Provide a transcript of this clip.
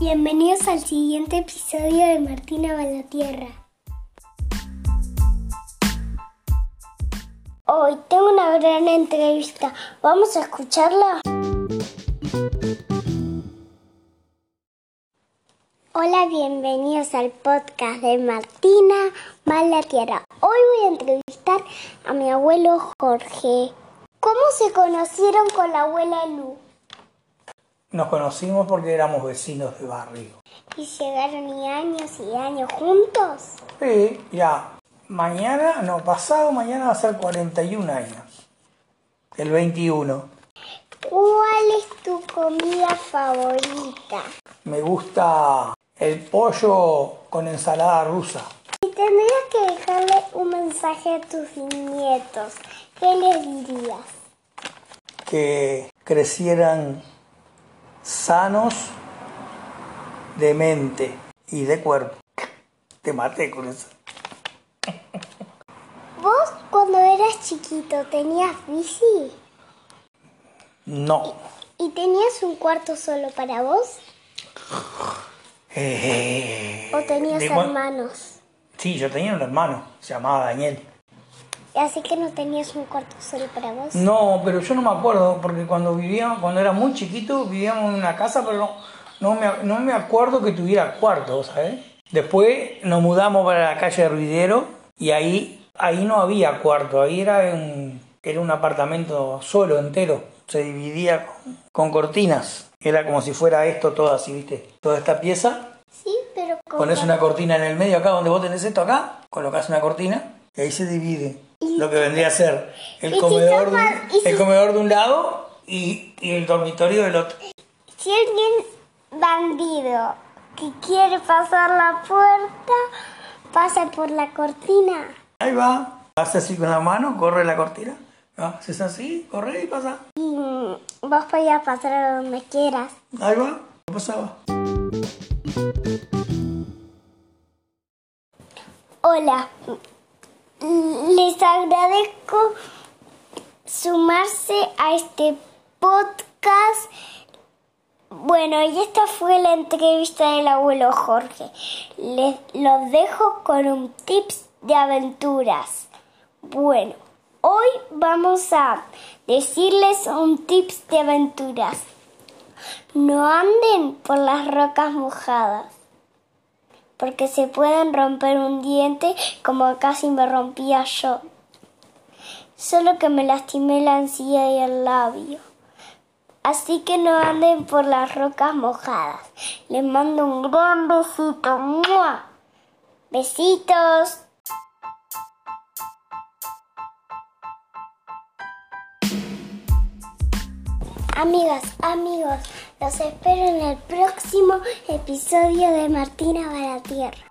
Bienvenidos al siguiente episodio de Martina va a la Tierra. Hoy tengo una gran entrevista. ¿Vamos a escucharla? Hola, bienvenidos al podcast de Martina va a la Tierra. Hoy voy a entrevistar a mi abuelo Jorge. ¿Cómo se conocieron con la abuela Lu? Nos conocimos porque éramos vecinos de barrio. ¿Y llegaron y años y años juntos? Sí, ya, mañana, no, pasado mañana va a ser 41 años. El 21. ¿Cuál es tu comida favorita? Me gusta el pollo con ensalada rusa. Si tendrías que dejarle un mensaje a tus nietos, ¿qué les dirías? Que crecieran sanos de mente y de cuerpo. Te maté con eso. ¿Vos cuando eras chiquito tenías bici? No. ¿Y tenías un cuarto solo para vos? Eh, ¿O tenías hermanos? Sí, yo tenía un hermano, se llamaba Daniel. Así que no tenías un cuarto solo para vos. No, pero yo no me acuerdo, porque cuando vivíamos, cuando era muy chiquito, vivíamos en una casa, pero no, no, me, no me acuerdo que tuviera cuarto, ¿sabes? Después nos mudamos para la calle de Ruidero y ahí, ahí no había cuarto, ahí era un, era un apartamento solo, entero. Se dividía con, con cortinas. Era como si fuera esto todo así, ¿viste? Toda esta pieza. Sí, pero con Pones una cortina en el medio acá donde vos tenés esto acá, colocas una cortina y ahí se divide lo que vendría a ser el comedor, de el comedor de un lado y, y el dormitorio del otro. Si alguien bandido que quiere pasar la puerta, pasa por la cortina. Ahí va, hace así con la mano, corre la cortina, haces así, corre y pasa. Y vos podías pasar a donde quieras. Ahí va, pasaba. Hola, les agradezco sumarse a este podcast. Bueno, y esta fue la entrevista del abuelo Jorge. Les los dejo con un tips de aventuras. Bueno, hoy vamos a decirles un tips de aventuras. No anden por las rocas mojadas porque se pueden romper un diente como casi me rompía yo. Solo que me lastimé la encía y el labio. Así que no anden por las rocas mojadas. Les mando un gran besito. ¡Mua! Besitos. Amigas, amigos, los espero en el próximo episodio de Martina va a la Tierra.